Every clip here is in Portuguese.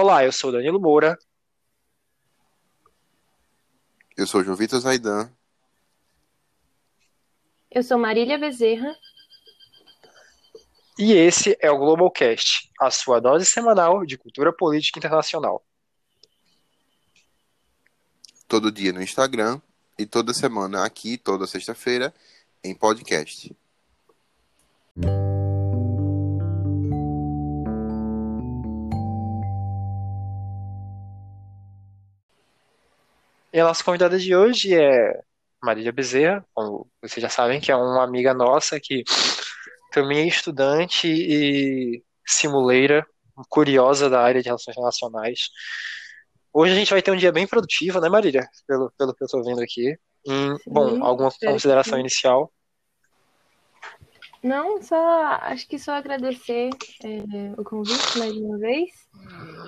Olá, eu sou Danilo Moura. Eu sou João Vitor Zaidan. Eu sou Marília Bezerra. E esse é o Globalcast, a sua dose semanal de cultura política internacional. Todo dia no Instagram e toda semana aqui, toda sexta-feira, em podcast. E a nossa convidada de hoje é Marília Bezerra, como vocês já sabem, que é uma amiga nossa que também é estudante e simuleira, curiosa da área de relações internacionais. Hoje a gente vai ter um dia bem produtivo, né, Marília? Pelo, pelo que eu estou vendo aqui. Sim, bom, alguma consideração inicial? Não, só acho que só agradecer é, o convite mais uma vez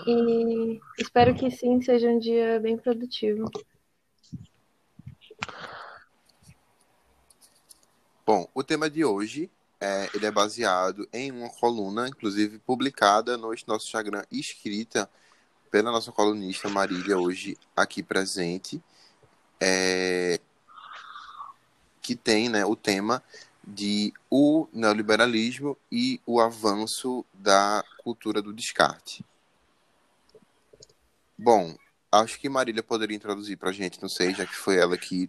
e espero que sim seja um dia bem produtivo. Bom, o tema de hoje é, ele é baseado em uma coluna, inclusive publicada no nosso Instagram, escrita pela nossa colunista Marília, hoje aqui presente, é, que tem né, o tema de o neoliberalismo e o avanço da cultura do descarte. Bom, acho que Marília poderia introduzir para a gente, não sei, já que foi ela que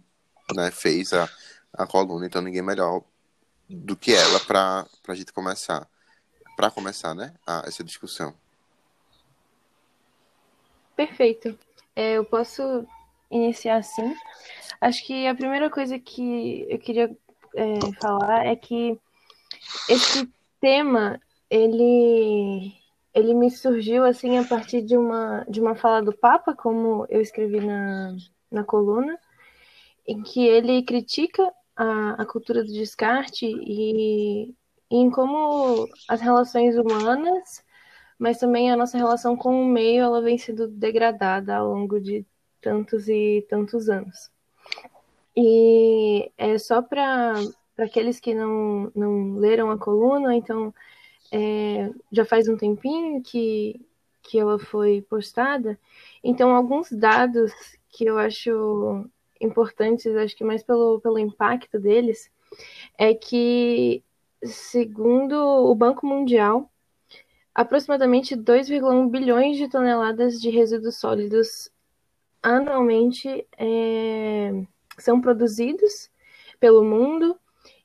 né, fez a, a coluna, então ninguém melhor do que ela para a gente começar, para começar, né, a, essa discussão. Perfeito. É, eu posso iniciar assim. Acho que a primeira coisa que eu queria é, falar é que esse tema ele ele me surgiu assim a partir de uma de uma fala do Papa, como eu escrevi na, na coluna, em que ele critica a, a cultura do descarte e, em como as relações humanas, mas também a nossa relação com o meio, ela vem sendo degradada ao longo de tantos e tantos anos. E é só para aqueles que não, não leram a coluna, então é, já faz um tempinho que, que ela foi postada. Então, alguns dados que eu acho importantes, acho que mais pelo, pelo impacto deles, é que, segundo o Banco Mundial, aproximadamente 2,1 bilhões de toneladas de resíduos sólidos anualmente é, são produzidos pelo mundo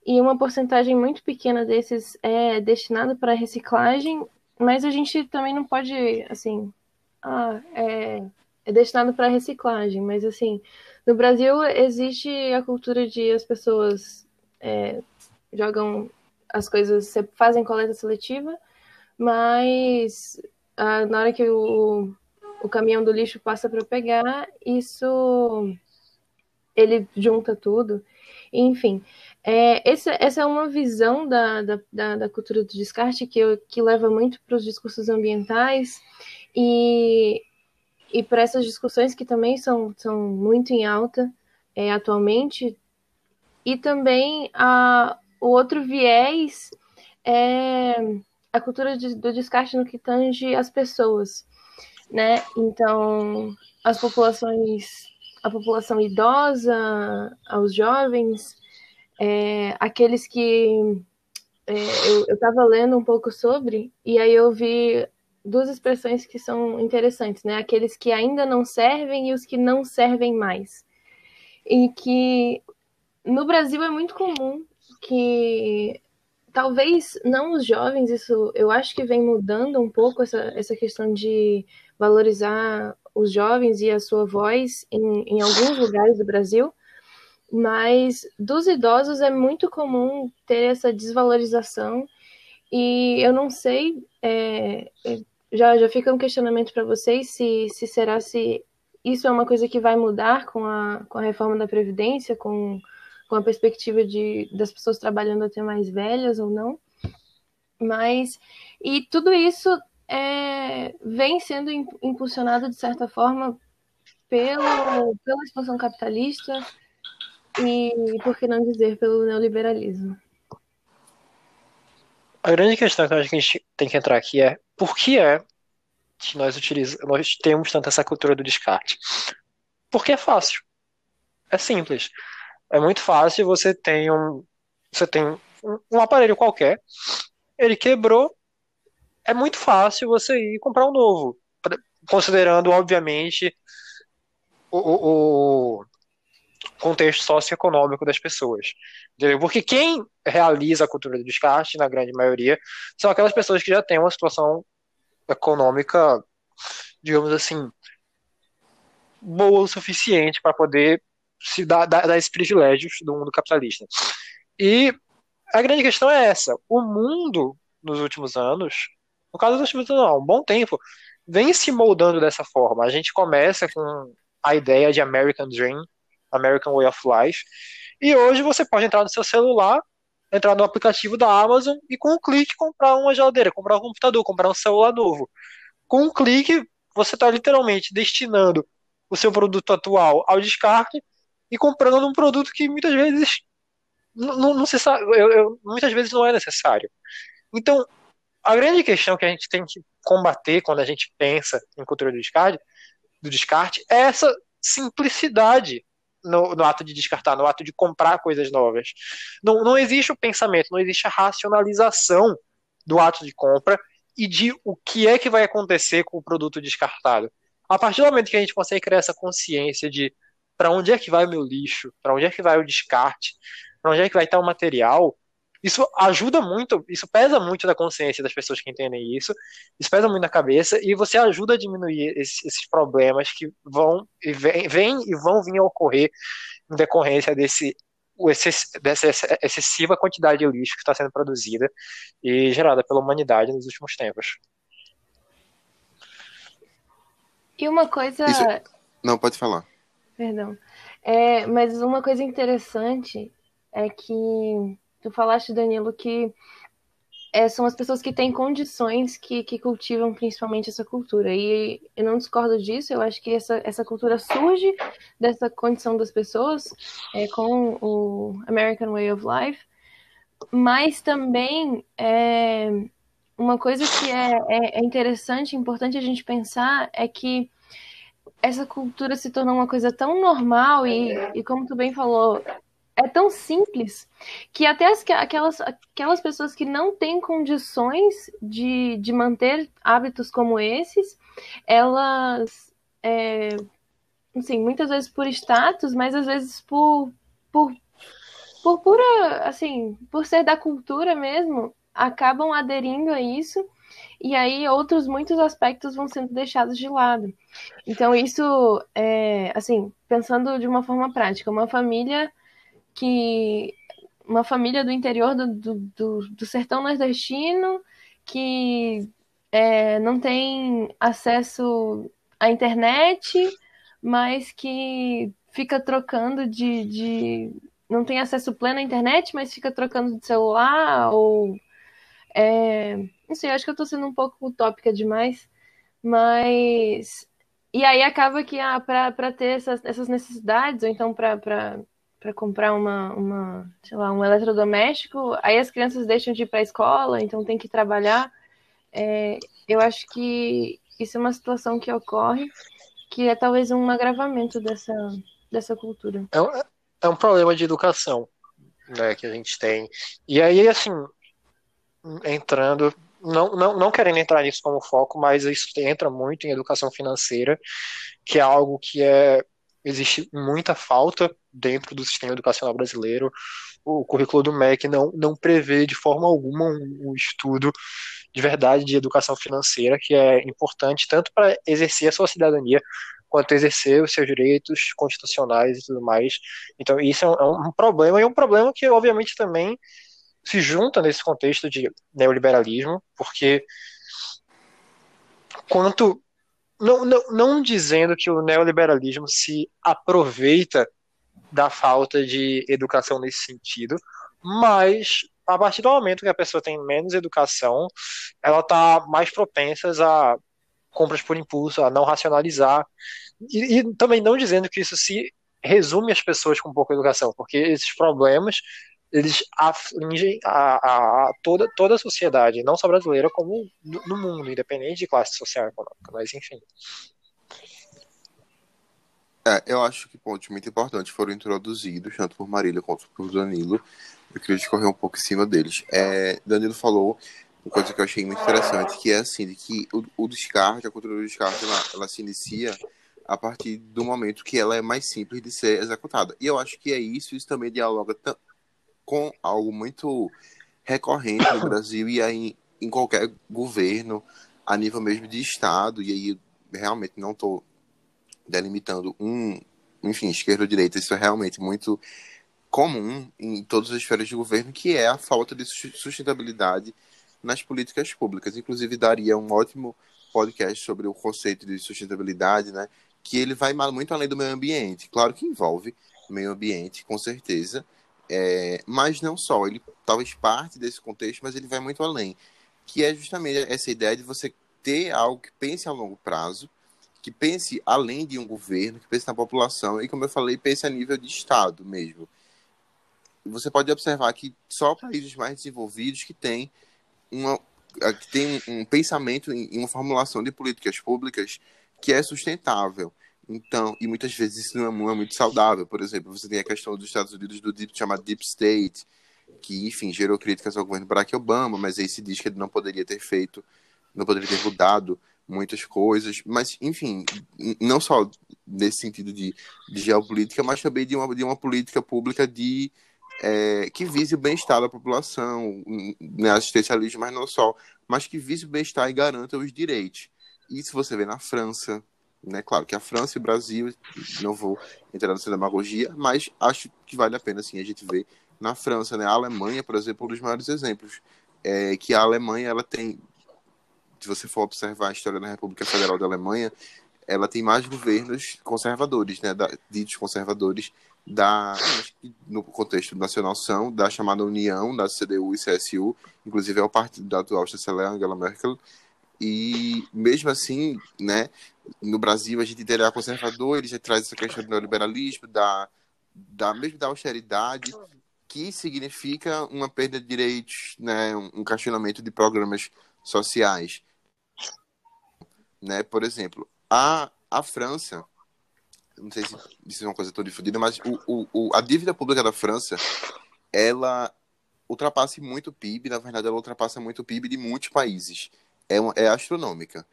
e uma porcentagem muito pequena desses é destinada para reciclagem, mas a gente também não pode, assim, ah, é, é destinado para reciclagem, mas assim, no Brasil existe a cultura de as pessoas é, jogam as coisas, fazem coleta seletiva, mas ah, na hora que o, o caminhão do lixo passa para pegar, isso ele junta tudo. Enfim, é, essa, essa é uma visão da, da, da, cultura do descarte que, que leva muito para os discursos ambientais e e para essas discussões que também são, são muito em alta é, atualmente. E também a, o outro viés é a cultura de, do descarte no que tange as pessoas, né? Então, as populações, a população idosa, aos jovens, é, aqueles que é, eu estava lendo um pouco sobre, e aí eu vi duas expressões que são interessantes, né? Aqueles que ainda não servem e os que não servem mais. E que no Brasil é muito comum que talvez não os jovens, isso eu acho que vem mudando um pouco essa, essa questão de valorizar os jovens e a sua voz em, em alguns lugares do Brasil, mas dos idosos é muito comum ter essa desvalorização e eu não sei é, já, já fica um questionamento para vocês se, se será se isso é uma coisa que vai mudar com a, com a reforma da Previdência, com, com a perspectiva de, das pessoas trabalhando até mais velhas ou não. Mas, e tudo isso é, vem sendo impulsionado, de certa forma, pelo, pela expansão capitalista e, por que não dizer, pelo neoliberalismo. A grande questão que que a gente tem que entrar aqui é por que é nós utilizamos, nós temos tanto essa cultura do descarte? Porque é fácil. É simples. É muito fácil, você tem um você tem um, um aparelho qualquer, ele quebrou, é muito fácil você ir comprar um novo, considerando obviamente o, o contexto socioeconômico das pessoas. Entendeu? Porque quem realiza a cultura do descarte, na grande maioria, são aquelas pessoas que já têm uma situação econômica, digamos assim, boa o suficiente para poder se dar, dar, dar esses privilégios do mundo capitalista. E a grande questão é essa: o mundo, nos últimos anos, no caso dos últimos anos, não, um bom tempo, vem se moldando dessa forma. A gente começa com a ideia de American Dream, American Way of Life, e hoje você pode entrar no seu celular, entrar no aplicativo da Amazon e com um clique comprar uma geladeira, comprar um computador, comprar um celular novo. Com um clique, você está literalmente destinando o seu produto atual ao descarte e comprando um produto que muitas vezes não, não se sabe, eu, eu, muitas vezes não é necessário. Então, a grande questão que a gente tem que combater quando a gente pensa em cultura do descarte, do descarte é essa simplicidade no, no, ato de descartar, no ato de comprar coisas novas. Não, não existe o pensamento, não existe a racionalização do ato de compra e de o que é que vai acontecer com o produto descartado. A partir do momento que a gente consegue criar essa consciência de para onde é que vai o meu lixo, para onde é que vai o descarte, para onde é que vai estar o material, isso ajuda muito, isso pesa muito na consciência das pessoas que entendem isso, isso pesa muito na cabeça e você ajuda a diminuir esses, esses problemas que vão e vêm vem e vão vir a ocorrer em decorrência desse dessa excessiva quantidade de lixo que está sendo produzida e gerada pela humanidade nos últimos tempos. E uma coisa. Isso... Não, pode falar. Perdão. É, mas uma coisa interessante é que tu falaste, Danilo, que é, são as pessoas que têm condições que, que cultivam principalmente essa cultura. E eu não discordo disso, eu acho que essa, essa cultura surge dessa condição das pessoas é, com o American Way of Life, mas também é, uma coisa que é, é, é interessante, importante a gente pensar é que essa cultura se tornou uma coisa tão normal e, e como tu bem falou, é tão simples que até as, aquelas, aquelas pessoas que não têm condições de, de manter hábitos como esses, elas, é, assim, muitas vezes por status, mas às vezes por, por, por pura, assim, por ser da cultura mesmo, acabam aderindo a isso e aí outros muitos aspectos vão sendo deixados de lado. Então isso é assim, pensando de uma forma prática, uma família que uma família do interior do, do, do, do sertão nordestino que é, não tem acesso à internet, mas que fica trocando de, de não tem acesso pleno à internet, mas fica trocando de celular ou é, não sei, acho que eu tô sendo um pouco utópica demais, mas. E aí acaba que ah, para ter essas, essas necessidades, ou então para comprar uma, uma, sei lá, um eletrodoméstico, aí as crianças deixam de ir para a escola, então tem que trabalhar. É, eu acho que isso é uma situação que ocorre, que é talvez um agravamento dessa, dessa cultura. É um, é um problema de educação né, que a gente tem. E aí, assim, entrando não, não, não querendo entrar nisso como foco, mas isso entra muito em educação financeira, que é algo que é existe muita falta dentro do sistema educacional brasileiro. O currículo do MEC não, não prevê de forma alguma um, um estudo de verdade de educação financeira, que é importante tanto para exercer a sua cidadania, quanto exercer os seus direitos constitucionais e tudo mais. Então, isso é um, é um problema, e é um problema que, obviamente, também se junta nesse contexto de neoliberalismo, porque quanto não, não, não dizendo que o neoliberalismo se aproveita da falta de educação nesse sentido, mas a partir do momento que a pessoa tem menos educação, ela está mais propensa a compras por impulso, a não racionalizar. E, e, também não dizendo que isso se resume às pessoas com pouca educação, porque esses problemas eles afligem a, a, a, toda, toda a sociedade, não só brasileira, como no, no mundo, independente de classe social e econômica, mas enfim. É, eu acho que pontos muito importantes foram introduzidos, tanto por Marília quanto por Danilo. Eu queria discorrer um pouco em cima deles. É, Danilo falou uma coisa que eu achei muito interessante, que é assim, de que o, o descarte, a cultura do descarte, ela, ela se inicia a partir do momento que ela é mais simples de ser executada. E eu acho que é isso, isso também dialoga com algo muito recorrente no Brasil e aí em qualquer governo, a nível mesmo de Estado, e aí realmente não estou delimitando um, enfim, esquerda ou direita, isso é realmente muito comum em todas as esferas de governo, que é a falta de sustentabilidade nas políticas públicas. Inclusive, daria um ótimo podcast sobre o conceito de sustentabilidade, né? Que ele vai muito além do meio ambiente. Claro que envolve meio ambiente, com certeza, é, mas não só. Ele talvez parte desse contexto, mas ele vai muito além, que é justamente essa ideia de você ter algo que pense a longo prazo, que pense além de um governo, que pense na população e, como eu falei, pense a nível de Estado mesmo. Você pode observar que só países mais desenvolvidos que têm uma que tem um pensamento em uma formulação de políticas públicas que é sustentável. Então, e muitas vezes isso não é, é muito saudável. Por exemplo, você tem a questão dos Estados Unidos do deep, chamado Deep State, que, enfim, gerou críticas ao governo Barack Obama, mas aí se diz que ele não poderia ter feito, não poderia ter mudado muitas coisas, mas enfim, não só nesse sentido de, de geopolítica, mas também de uma, de uma política pública de é, que vise o bem-estar da população, né, assistencialismo, mas não só, mas que vise o bem-estar e garanta os direitos. Isso você vê na França, né? Claro que a França e o Brasil, não vou entrar nessa demagogia, mas acho que vale a pena assim, a gente ver na França, né? A Alemanha, por exemplo, um dos maiores exemplos. É que a Alemanha ela tem se você for observar a história da República Federal da Alemanha, ela tem mais governos conservadores, né, da, ditos conservadores, da, no contexto nacional são da chamada União, da CDU e CSU, inclusive é o partido da atual chanceler Angela Merkel, e mesmo assim, né, no Brasil a gente terá conservadores, já traz essa questão do neoliberalismo, da, da mesmo da austeridade, que significa uma perda de direitos, né, um questionamento de programas sociais né? Por exemplo, a, a França, não sei se isso é uma coisa toda difundida, mas o, o, a dívida pública da França, ela ultrapassa muito o PIB, na verdade ela ultrapassa muito o PIB de muitos países. É, uma, é astronômica.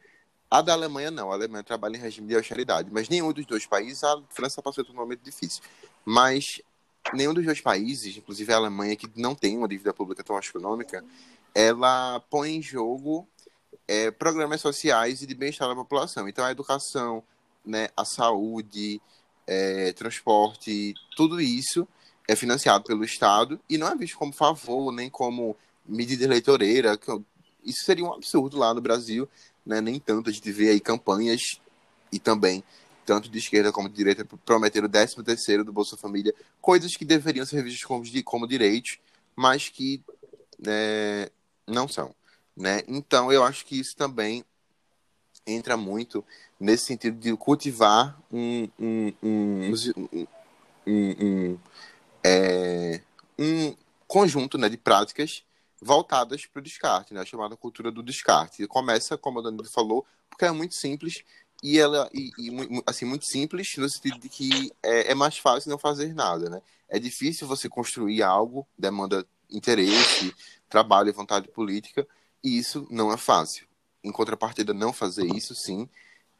A da Alemanha não, a Alemanha trabalha em regime de austeridade, mas nenhum dos dois países, a França passou por um momento difícil. Mas nenhum dos dois países, inclusive a Alemanha, que não tem uma dívida pública tão astronômica, ela põe em jogo é, programas sociais e de bem-estar da população. Então, a educação, né, a saúde, é, transporte, tudo isso é financiado pelo Estado e não é visto como favor, nem como medida eleitoreira. Isso seria um absurdo lá no Brasil, né? nem tanto a gente vê aí campanhas e também tanto de esquerda como de direita prometer o 13 terceiro do Bolsa Família, coisas que deveriam ser vistas como, como direitos, mas que é, não são. Né? Então, eu acho que isso também entra muito nesse sentido de cultivar um, um, um, um, é, um conjunto né, de práticas voltadas para o descarte, né, a chamada cultura do descarte. E começa, como a Danilo falou, porque é muito simples e ela e, e, assim muito simples no sentido de que é, é, mais fácil não fazer nada, né? É difícil você construir algo, demanda interesse, trabalho e vontade política, e isso não é fácil. Em contrapartida, não fazer isso, sim,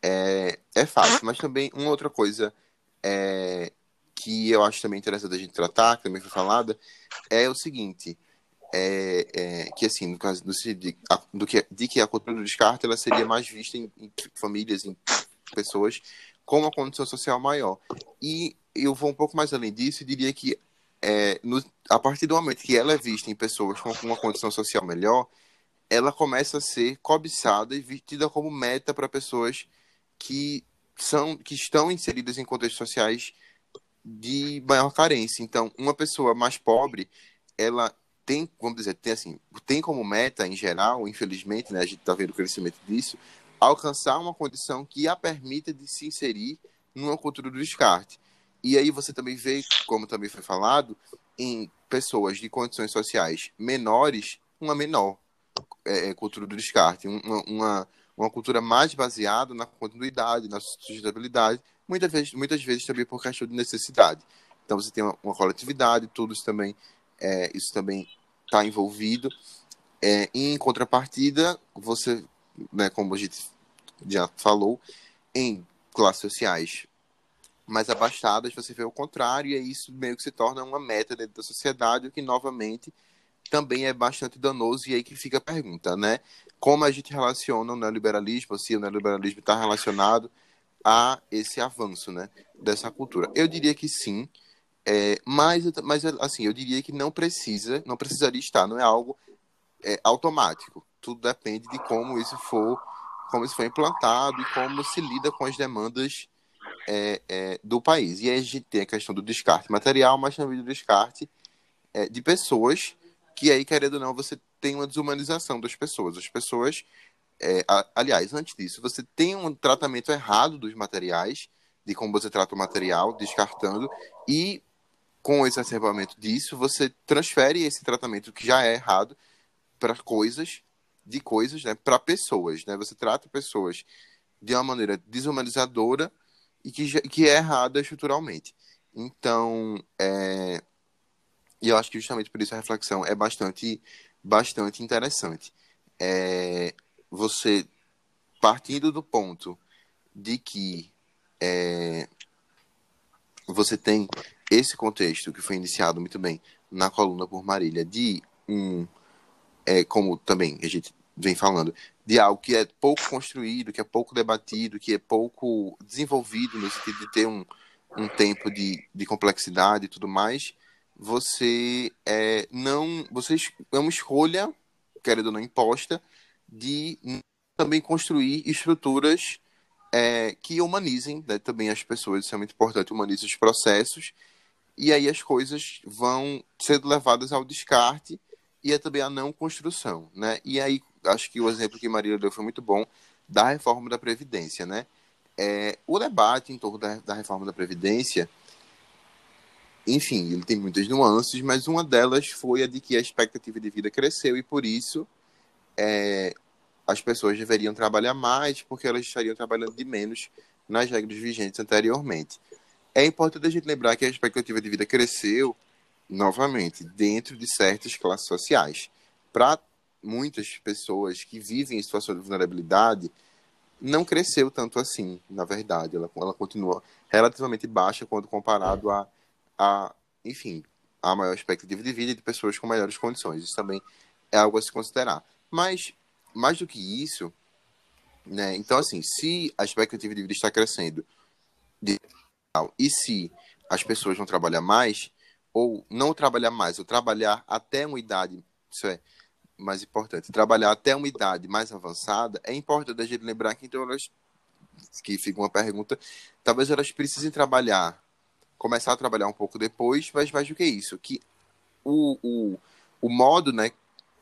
é, é fácil. Mas também, uma outra coisa é, que eu acho também interessante a gente tratar, que também foi falada, é o seguinte. É, é, que assim, no caso do, do que, de que a cultura do descarte ela seria mais vista em, em famílias, em pessoas com uma condição social maior. E eu vou um pouco mais além disso e diria que é, no, a partir do momento que ela é vista em pessoas com uma condição social melhor, ela começa a ser cobiçada e tida como meta para pessoas que são que estão inseridas em contextos sociais de maior carência. Então, uma pessoa mais pobre, ela tem, vamos dizer, tem assim, tem como meta em geral, infelizmente, né, a gente está vendo o crescimento disso, alcançar uma condição que a permita de se inserir numa cultura do descarte. E aí você também vê, como também foi falado, em pessoas de condições sociais menores uma menor é, é cultura do descarte, uma, uma, uma, cultura mais baseada na continuidade, na sustentabilidade, muitas vezes, muitas vezes também por questão de necessidade. Então você tem uma, uma coletividade, tudo isso também é, isso também está envolvido. É, em contrapartida, você, né, como a gente já falou, em classes sociais mais abastadas, você vê o contrário, e isso meio que se torna uma meta dentro da sociedade, o que novamente também é bastante danoso, e aí que fica a pergunta, né? Como a gente relaciona o neoliberalismo, se o neoliberalismo está relacionado a esse avanço, né, dessa cultura? Eu diria que sim, é, mas, mas assim, eu diria que não precisa, não precisaria estar, não é algo é, automático. Tudo depende de como isso for, como isso foi implantado e como se lida com as demandas é, é, do país. E aí a gente tem a questão do descarte material, mas também do descarte é, de pessoas, que aí, querendo ou não, você tem uma desumanização das pessoas. As pessoas, é, a, aliás, antes disso, você tem um tratamento errado dos materiais, de como você trata o material, descartando, e com o exacerbamento disso, você transfere esse tratamento que já é errado para coisas, de coisas, né, para pessoas, né? Você trata pessoas de uma maneira desumanizadora e que, que é errada estruturalmente. Então, é, e eu acho que justamente por isso a reflexão é bastante, bastante interessante. É, você partindo do ponto de que é, você tem esse contexto que foi iniciado muito bem na coluna por Marília de um é, como também a gente vem falando de algo que é pouco construído, que é pouco debatido, que é pouco desenvolvido no sentido de ter um, um tempo de, de complexidade e tudo mais, você é, não você é uma escolha querendo ou não imposta de também construir estruturas é, que humanizem né, também as pessoas, isso é muito importante, humanizem os processos e aí as coisas vão sendo levadas ao descarte e é também a não construção, né? E aí acho que o exemplo que Maria deu foi muito bom da reforma da previdência, né? É, o debate em torno da, da reforma da previdência, enfim, ele tem muitas nuances, mas uma delas foi a de que a expectativa de vida cresceu e por isso é, as pessoas deveriam trabalhar mais porque elas estariam trabalhando de menos nas regras vigentes anteriormente. É importante a gente lembrar que a expectativa de vida cresceu, novamente, dentro de certas classes sociais. Para muitas pessoas que vivem em situação de vulnerabilidade, não cresceu tanto assim, na verdade. Ela, ela continua relativamente baixa quando comparado a, a, enfim, a maior expectativa de vida de pessoas com melhores condições. Isso também é algo a se considerar. Mas, mais do que isso, né, então, assim, se a expectativa de vida está crescendo de e se as pessoas vão trabalhar mais, ou não trabalhar mais, ou trabalhar até uma idade, isso é mais importante, trabalhar até uma idade mais avançada, é importante a gente lembrar que então elas, que fica uma pergunta, talvez elas precisem trabalhar, começar a trabalhar um pouco depois, mas mais do que isso, que o, o, o modo, né,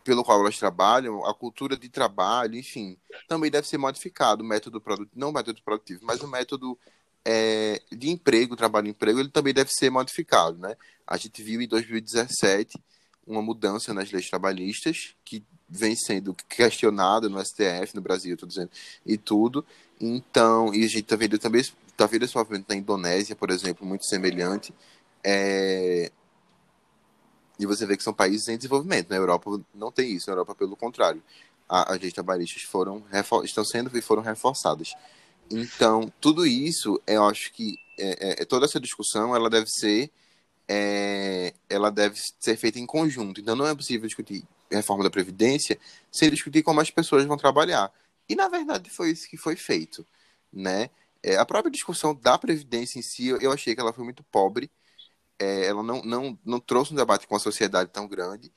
pelo qual elas trabalham, a cultura de trabalho, enfim, também deve ser modificado, o método produtivo, não o método produtivo, mas o método é, de emprego, trabalho-emprego, ele também deve ser modificado, né? A gente viu em 2017 uma mudança nas leis trabalhistas que vem sendo questionada no STF, no Brasil, estou dizendo, e tudo. Então, e a gente está vendo também, está vendo esse movimento na Indonésia, por exemplo, muito semelhante. É... E você vê que são países em desenvolvimento. Na Europa não tem isso, na Europa, pelo contrário. as leis trabalhistas foram, estão sendo e foram reforçadas. Então, tudo isso, eu acho que é, é, é, toda essa discussão, ela deve ser é, ela deve ser feita em conjunto. Então, não é possível discutir reforma da Previdência sem discutir como as pessoas vão trabalhar. E, na verdade, foi isso que foi feito, né? É, a própria discussão da Previdência em si, eu achei que ela foi muito pobre. É, ela não, não, não trouxe um debate com a sociedade tão grande.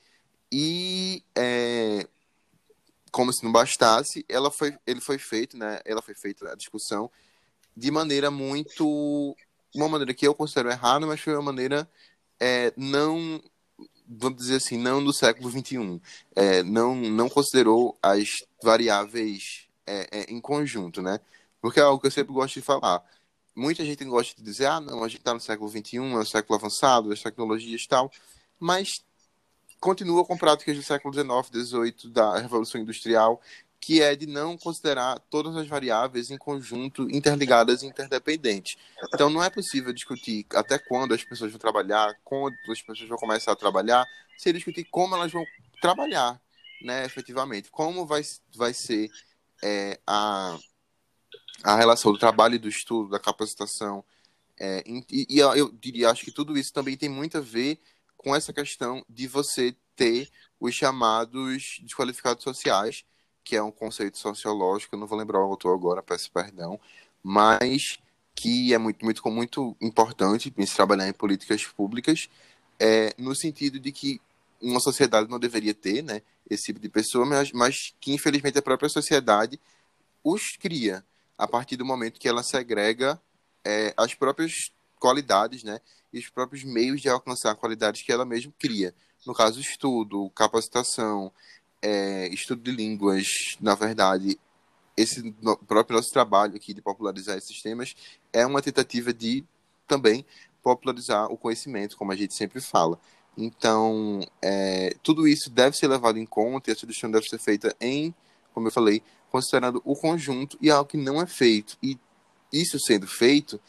E é, como se não bastasse, ela foi, ele foi feito, né? Ela foi feita a discussão de maneira muito, uma maneira que eu considero errada, mas foi uma maneira é, não, vamos dizer assim, não do século 21. É, não, não considerou as variáveis é, é, em conjunto, né? Porque é algo que eu sempre gosto de falar. Muita gente gosta de dizer, ah, não, a gente está no século XXI, é um século avançado, as tecnologias e tal. mas continua com práticas do século XIX, XVIII, da Revolução Industrial, que é de não considerar todas as variáveis em conjunto interligadas e interdependentes. Então, não é possível discutir até quando as pessoas vão trabalhar, quando as pessoas vão começar a trabalhar, sem discutir como elas vão trabalhar, né, efetivamente. Como vai, vai ser é, a, a relação do trabalho e do estudo, da capacitação. É, e, e eu diria, acho que tudo isso também tem muito a ver com essa questão de você ter os chamados desqualificados sociais, que é um conceito sociológico, eu não vou lembrar o autor agora, peço perdão, mas que é muito, muito, muito importante se trabalhar em políticas públicas, é, no sentido de que uma sociedade não deveria ter né, esse tipo de pessoa, mas, mas que infelizmente a própria sociedade os cria a partir do momento que ela segrega é, as próprias qualidades né, e os próprios meios de alcançar qualidades que ela mesma cria. No caso, estudo, capacitação, é, estudo de línguas, na verdade, esse próprio nosso trabalho aqui de popularizar esses temas é uma tentativa de também popularizar o conhecimento, como a gente sempre fala. Então, é, tudo isso deve ser levado em conta e a solução deve ser feita em, como eu falei, considerando o conjunto e algo que não é feito. E isso sendo feito,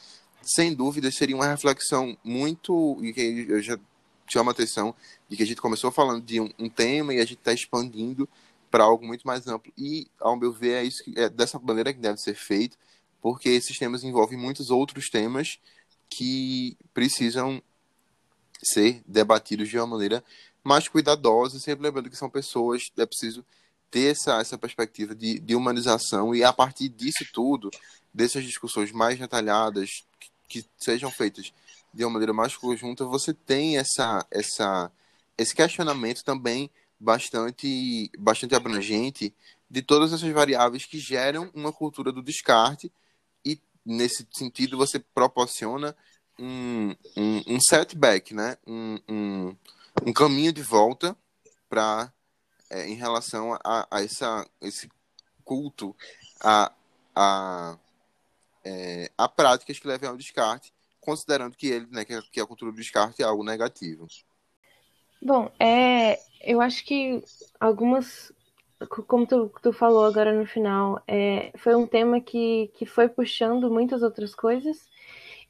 sem dúvida, seria uma reflexão muito. E que eu já chamo a atenção de que a gente começou falando de um, um tema e a gente está expandindo para algo muito mais amplo. E, ao meu ver, é, isso que, é dessa maneira que deve ser feito, porque esses temas envolvem muitos outros temas que precisam ser debatidos de uma maneira mais cuidadosa, sempre lembrando que são pessoas, é preciso ter essa, essa perspectiva de, de humanização e a partir disso tudo, dessas discussões mais detalhadas, que, sejam feitas de uma maneira mais conjunta, você tem essa, essa, esse questionamento também bastante, bastante abrangente de todas essas variáveis que geram uma cultura do descarte e, nesse sentido, você proporciona um, um, um setback, né? um, um, um caminho de volta para é, em relação a, a essa, esse culto a, a, é, a práticas que levem ao descarte, considerando que ele, né, que, a, que a cultura do descarte é algo negativo. Bom, é, eu acho que algumas, como tu, tu falou agora no final, é, foi um tema que, que foi puxando muitas outras coisas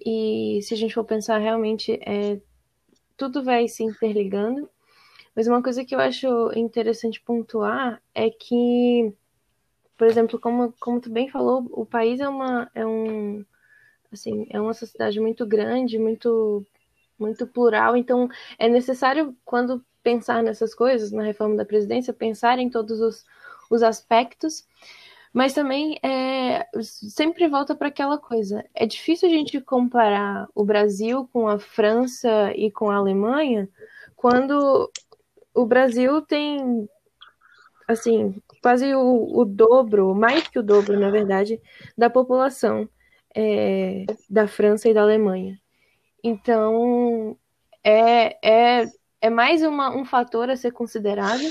e se a gente for pensar realmente, é, tudo vai se interligando. Mas uma coisa que eu acho interessante pontuar é que, por exemplo, como, como tu bem falou, o país é uma, é um, assim, é uma sociedade muito grande, muito, muito plural. Então, é necessário, quando pensar nessas coisas, na reforma da presidência, pensar em todos os, os aspectos mas também é, sempre volta para aquela coisa. É difícil a gente comparar o Brasil com a França e com a Alemanha quando o Brasil tem assim quase o, o dobro, mais que o dobro, na verdade, da população é, da França e da Alemanha. Então é, é é mais uma, um fator a ser considerado,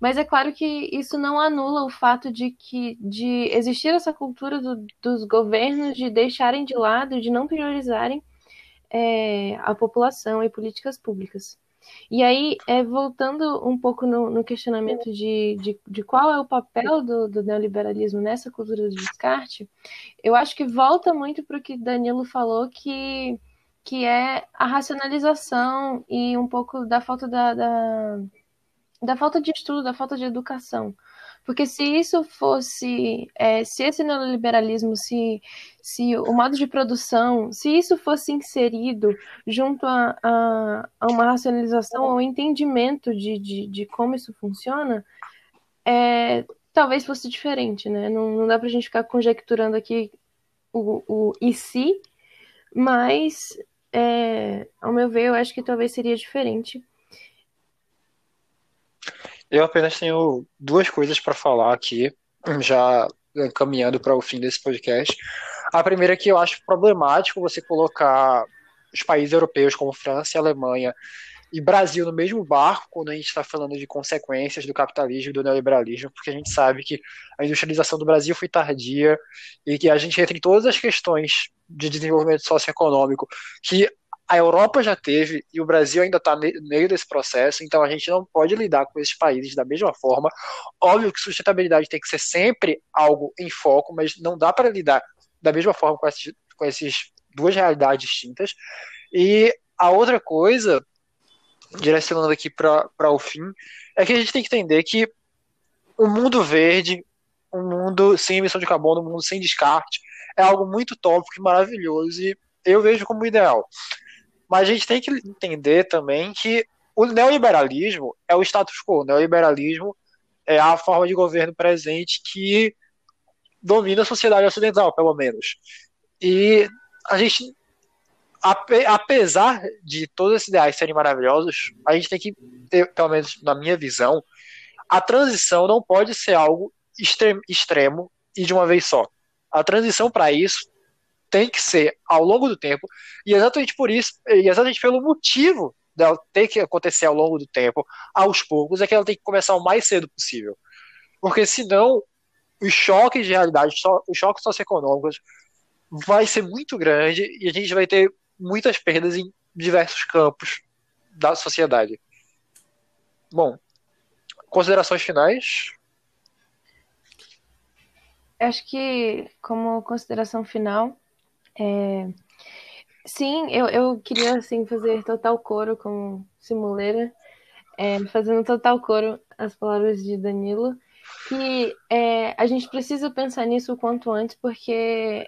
mas é claro que isso não anula o fato de que de existir essa cultura do, dos governos de deixarem de lado, de não priorizarem é, a população e políticas públicas. E aí, é, voltando um pouco no, no questionamento de, de, de, qual é o papel do, do, neoliberalismo nessa cultura do descarte, eu acho que volta muito para o que Danilo falou, que que é a racionalização e um pouco da falta da, da, da falta de estudo, da falta de educação. Porque se isso fosse, é, se esse neoliberalismo, se, se o modo de produção, se isso fosse inserido junto a, a, a uma racionalização, ao entendimento de, de, de como isso funciona, é, talvez fosse diferente, né? Não, não dá pra gente ficar conjecturando aqui o, o e se, mas é, ao meu ver, eu acho que talvez seria diferente. Eu apenas tenho duas coisas para falar aqui, já caminhando para o fim desse podcast. A primeira é que eu acho problemático você colocar os países europeus como França e Alemanha e Brasil no mesmo barco quando a gente está falando de consequências do capitalismo e do neoliberalismo, porque a gente sabe que a industrialização do Brasil foi tardia e que a gente entra em todas as questões de desenvolvimento socioeconômico que a Europa já teve e o Brasil ainda está no meio desse processo, então a gente não pode lidar com esses países da mesma forma. Óbvio que sustentabilidade tem que ser sempre algo em foco, mas não dá para lidar da mesma forma com esses, com esses duas realidades distintas. E a outra coisa, direcionando aqui para o fim, é que a gente tem que entender que o mundo verde, um mundo sem emissão de carbono, um mundo sem descarte, é algo muito tópico e maravilhoso e eu vejo como ideal. Mas a gente tem que entender também que o neoliberalismo é o status quo. O neoliberalismo é a forma de governo presente que domina a sociedade ocidental, pelo menos. E a gente, apesar de todos esses ideais serem maravilhosos, a gente tem que ter, pelo menos na minha visão, a transição não pode ser algo extremo e de uma vez só. A transição para isso tem que ser ao longo do tempo, e exatamente por isso, e exatamente pelo motivo dela ter que acontecer ao longo do tempo, aos poucos, é que ela tem que começar o mais cedo possível. Porque senão, os choques de realidade, os choques socioeconômicos, vai ser muito grande e a gente vai ter muitas perdas em diversos campos da sociedade. Bom, considerações finais? Acho que, como consideração final, é... sim, eu, eu queria assim, fazer total coro com Simuleira, é, fazendo total coro as palavras de Danilo, que é, a gente precisa pensar nisso o quanto antes, porque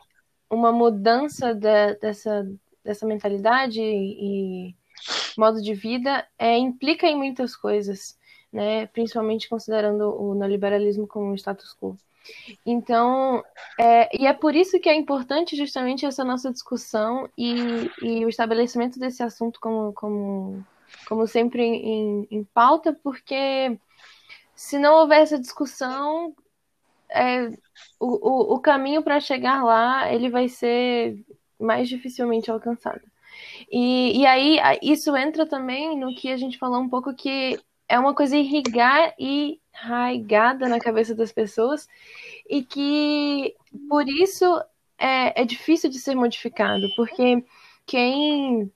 uma mudança da, dessa, dessa mentalidade e modo de vida é, implica em muitas coisas, né? principalmente considerando o neoliberalismo como um status quo. Então, é, e é por isso que é importante justamente essa nossa discussão e, e o estabelecimento desse assunto como, como, como sempre em, em pauta, porque se não houver essa discussão, é, o, o, o caminho para chegar lá ele vai ser mais dificilmente alcançado. E, e aí isso entra também no que a gente falou um pouco que é uma coisa irrigar e arraigada na cabeça das pessoas e que por isso é, é difícil de ser modificado, porque quem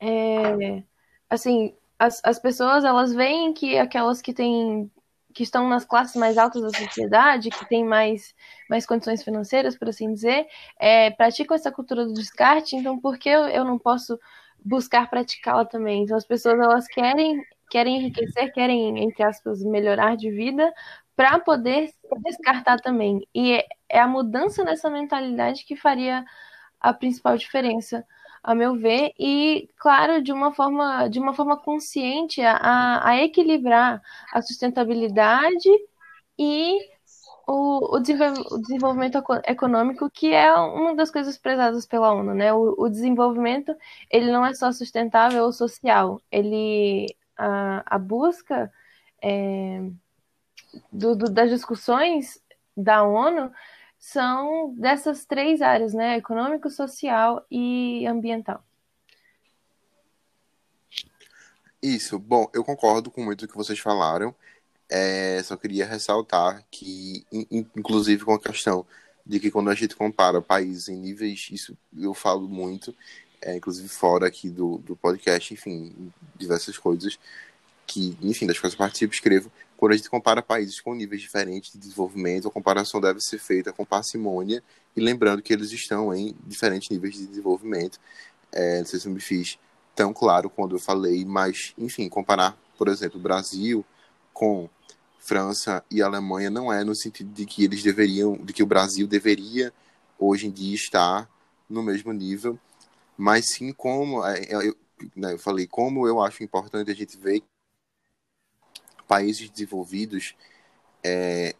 é, assim as, as pessoas elas veem que aquelas que têm que estão nas classes mais altas da sociedade, que têm mais, mais condições financeiras, por assim dizer, é, praticam essa cultura do descarte, então por que eu, eu não posso buscar praticá-la também? Então as pessoas elas querem querem enriquecer, querem, entre aspas, melhorar de vida para poder descartar também. E é a mudança nessa mentalidade que faria a principal diferença, a meu ver, e claro, de uma forma, de uma forma consciente a, a equilibrar a sustentabilidade e o, o, desenvolvimento econômico, que é uma das coisas prezadas pela ONU, né? O, o desenvolvimento, ele não é só sustentável ou social, ele a, a busca é, do, do, das discussões da ONU são dessas três áreas, né? Econômico, social e ambiental. Isso. Bom, eu concordo com muito do que vocês falaram. É, só queria ressaltar que, inclusive com a questão de que quando a gente compara países em níveis, isso eu falo muito, é, inclusive fora aqui do, do podcast, enfim, diversas coisas que, enfim, das que eu participo, escrevo, quando a gente compara países com níveis diferentes de desenvolvimento, a comparação deve ser feita com parcimônia. E lembrando que eles estão em diferentes níveis de desenvolvimento. É, não sei se eu me fiz tão claro quando eu falei, mas, enfim, comparar, por exemplo, o Brasil com França e Alemanha não é no sentido de que eles deveriam, de que o Brasil deveria hoje em dia estar no mesmo nível, mas sim como é, é, eu, né, eu falei como eu acho importante a gente ver países desenvolvidos é,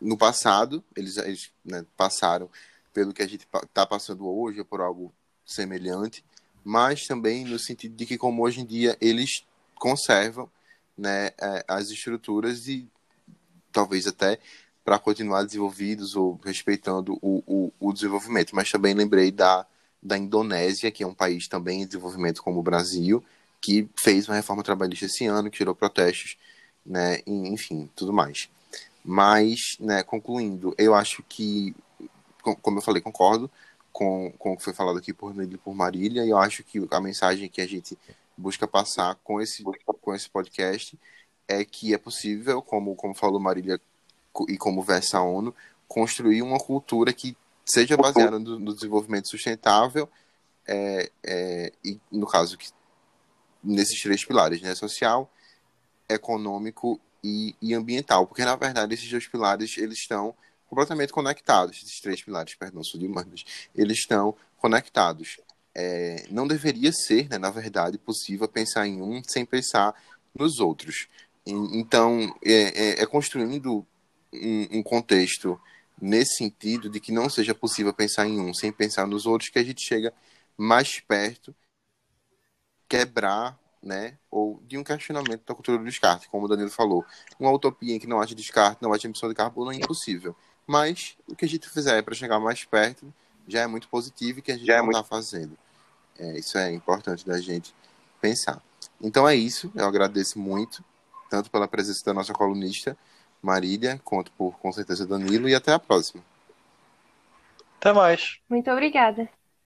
no passado eles, eles né, passaram pelo que a gente está passando hoje ou por algo semelhante mas também no sentido de que como hoje em dia eles conservam né, é, as estruturas e talvez até para continuar desenvolvidos ou respeitando o, o, o desenvolvimento. Mas também lembrei da da Indonésia, que é um país também em desenvolvimento como o Brasil, que fez uma reforma trabalhista esse ano, que tirou protestos, né, enfim, tudo mais. Mas, né, concluindo, eu acho que, como eu falei, concordo com, com o que foi falado aqui por por Marília, e eu acho que a mensagem que a gente busca passar com esse, com esse podcast é que é possível, como, como falou Marília e como versa a ONU, construir uma cultura que seja baseada no, no desenvolvimento sustentável é, é, e, no caso, que, nesses três pilares, né? Social, econômico e, e ambiental. Porque, na verdade, esses dois pilares, eles estão completamente conectados, esses três pilares, perdão, sou de humanos, eles estão conectados. É, não deveria ser, né, na verdade, possível pensar em um sem pensar nos outros. Então, é, é, é construindo um, um, contexto nesse sentido de que não seja possível pensar em um sem pensar nos outros que a gente chega mais perto quebrar né, ou de um questionamento da cultura do descarte, como o Danilo falou. Uma utopia em que não haja descarte, não haja emissão de carbono é impossível. Mas o que a gente fizer para chegar mais perto já é muito positivo e que a gente já não está é muito... fazendo. É, isso é importante da gente pensar. Então é isso. Eu agradeço muito, tanto pela presença da nossa colunista Marília, quanto por com certeza Danilo, e até a próxima. Até mais. Muito obrigada.